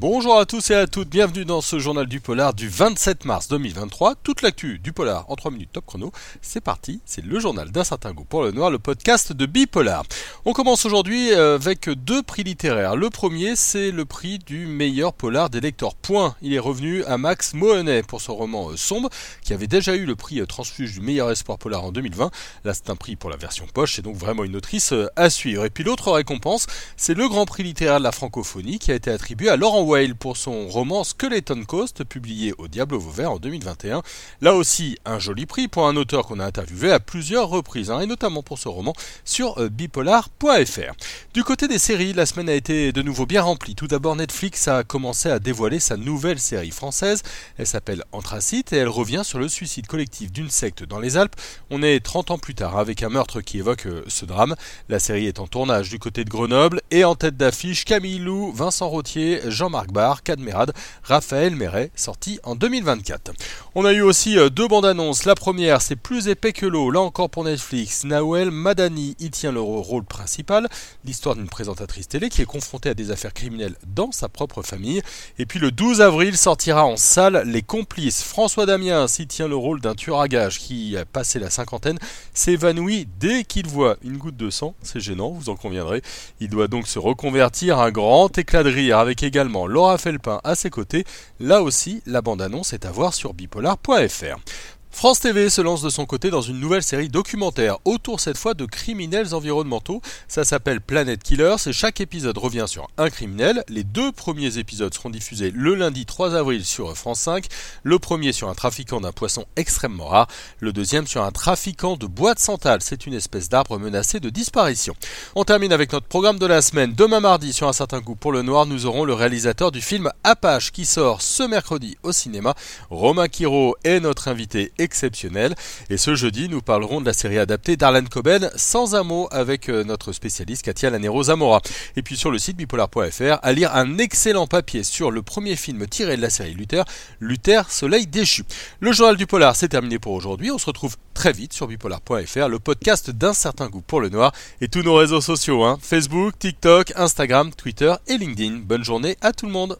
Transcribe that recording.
Bonjour à tous et à toutes, bienvenue dans ce journal du polar du 27 mars 2023. Toute l'actu du polar en 3 minutes top chrono. C'est parti, c'est le journal d'un certain goût pour le noir, le podcast de Bipolar. On commence aujourd'hui euh, avec deux prix littéraires. Le premier, c'est le prix du meilleur polar des lecteurs. Point. Il est revenu à Max Mohenet pour son roman euh, Sombre, qui avait déjà eu le prix euh, Transfuge du meilleur espoir polar en 2020. Là, c'est un prix pour la version poche, c'est donc vraiment une autrice à suivre. Et puis l'autre récompense, c'est le grand prix littéraire de la francophonie qui a été attribué à Laurent Weil pour son roman Skeleton Coast, publié au Diable Vauvert en 2021. Là aussi, un joli prix pour un auteur qu'on a interviewé à plusieurs reprises, hein, et notamment pour ce roman sur euh, bipolar.fr. Du côté des séries, la semaine a été de nouveau bien remplie. Tout d'abord, Netflix a commencé à dévoiler sa nouvelle série française. Elle s'appelle Anthracite et elle revient sur le suicide collectif d'une secte dans les Alpes. On est 30 ans plus tard avec un meurtre qui évoque euh, ce drame. La série est en tournage du côté de Grenoble et en tête d'affiche Camille Lou, Vincent Rotier, Jean-Marc Barr, Cadmerade, Raphaël Méret, sorti en 2024. On a eu aussi euh, deux bandes annonces. La première, c'est Plus épais que l'eau, là encore pour Netflix. Nawel Madani y tient le rôle principal, l'histoire d'une présentatrice télé qui est confrontée à des affaires criminelles dans sa propre famille. Et puis le 12 avril sortira en salle Les Complices. François Damien y tient le rôle d'un tueur à gages qui, a passé la cinquantaine, s'évanouit dès qu'il voit une goutte de sang. C'est gênant, vous en conviendrez. Il doit donc se reconvertir, un grand éclat de rire avec également Laura Felpin à ses côtés. Là aussi, la bande-annonce est à voir sur bipolar.fr. France TV se lance de son côté dans une nouvelle série documentaire, autour cette fois de criminels environnementaux. Ça s'appelle Planet Killers et chaque épisode revient sur un criminel. Les deux premiers épisodes seront diffusés le lundi 3 avril sur France 5. Le premier sur un trafiquant d'un poisson extrêmement rare, le deuxième sur un trafiquant de bois de santal. C'est une espèce d'arbre menacé de disparition. On termine avec notre programme de la semaine. Demain mardi, sur un certain goût pour le noir, nous aurons le réalisateur du film Apache qui sort ce mercredi au cinéma. Romain Quiro est notre invité exceptionnel. Et ce jeudi, nous parlerons de la série adaptée d'Arlan Coben sans un mot avec euh, notre spécialiste Katia Lanero Zamora. Et puis sur le site bipolar.fr, à lire un excellent papier sur le premier film tiré de la série Luther, Luther Soleil déchu. Le journal du polar, c'est terminé pour aujourd'hui. On se retrouve très vite sur bipolar.fr, le podcast d'un certain goût pour le noir et tous nos réseaux sociaux, hein. Facebook, TikTok, Instagram, Twitter et LinkedIn. Bonne journée à tout le monde.